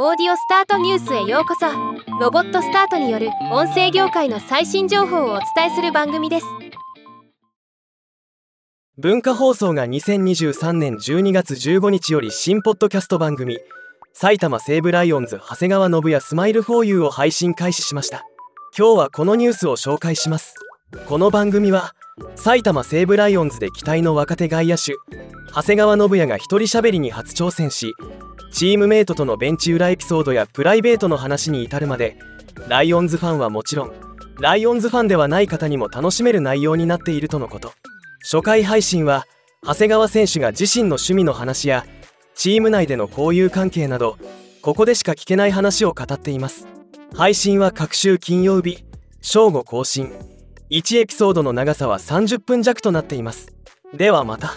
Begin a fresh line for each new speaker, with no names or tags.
オーディオスタートニュースへようこそ。ロボットスタートによる音声業界の最新情報をお伝えする番組です。
文化放送が2023年12月15日より新ポッドキャスト番組埼玉西武ライオンズ長谷川信哉スマイルフォーユーを配信開始しました。今日はこのニュースを紹介します。この番組は埼玉西武ライオンズで期待の若手外野手長谷川信也が一人喋りに初挑戦しチームメイトとのベンチ裏エピソードやプライベートの話に至るまでライオンズファンはもちろんライオンズファンではない方にも楽しめる内容になっているとのこと。初回配信は長谷川選手が自身の趣味の話やチーム内での交友関係などここでしか聞けない話を語っています。配信は各週金曜日正午更新。1エピソードの長さは30分弱となっています。ではまた。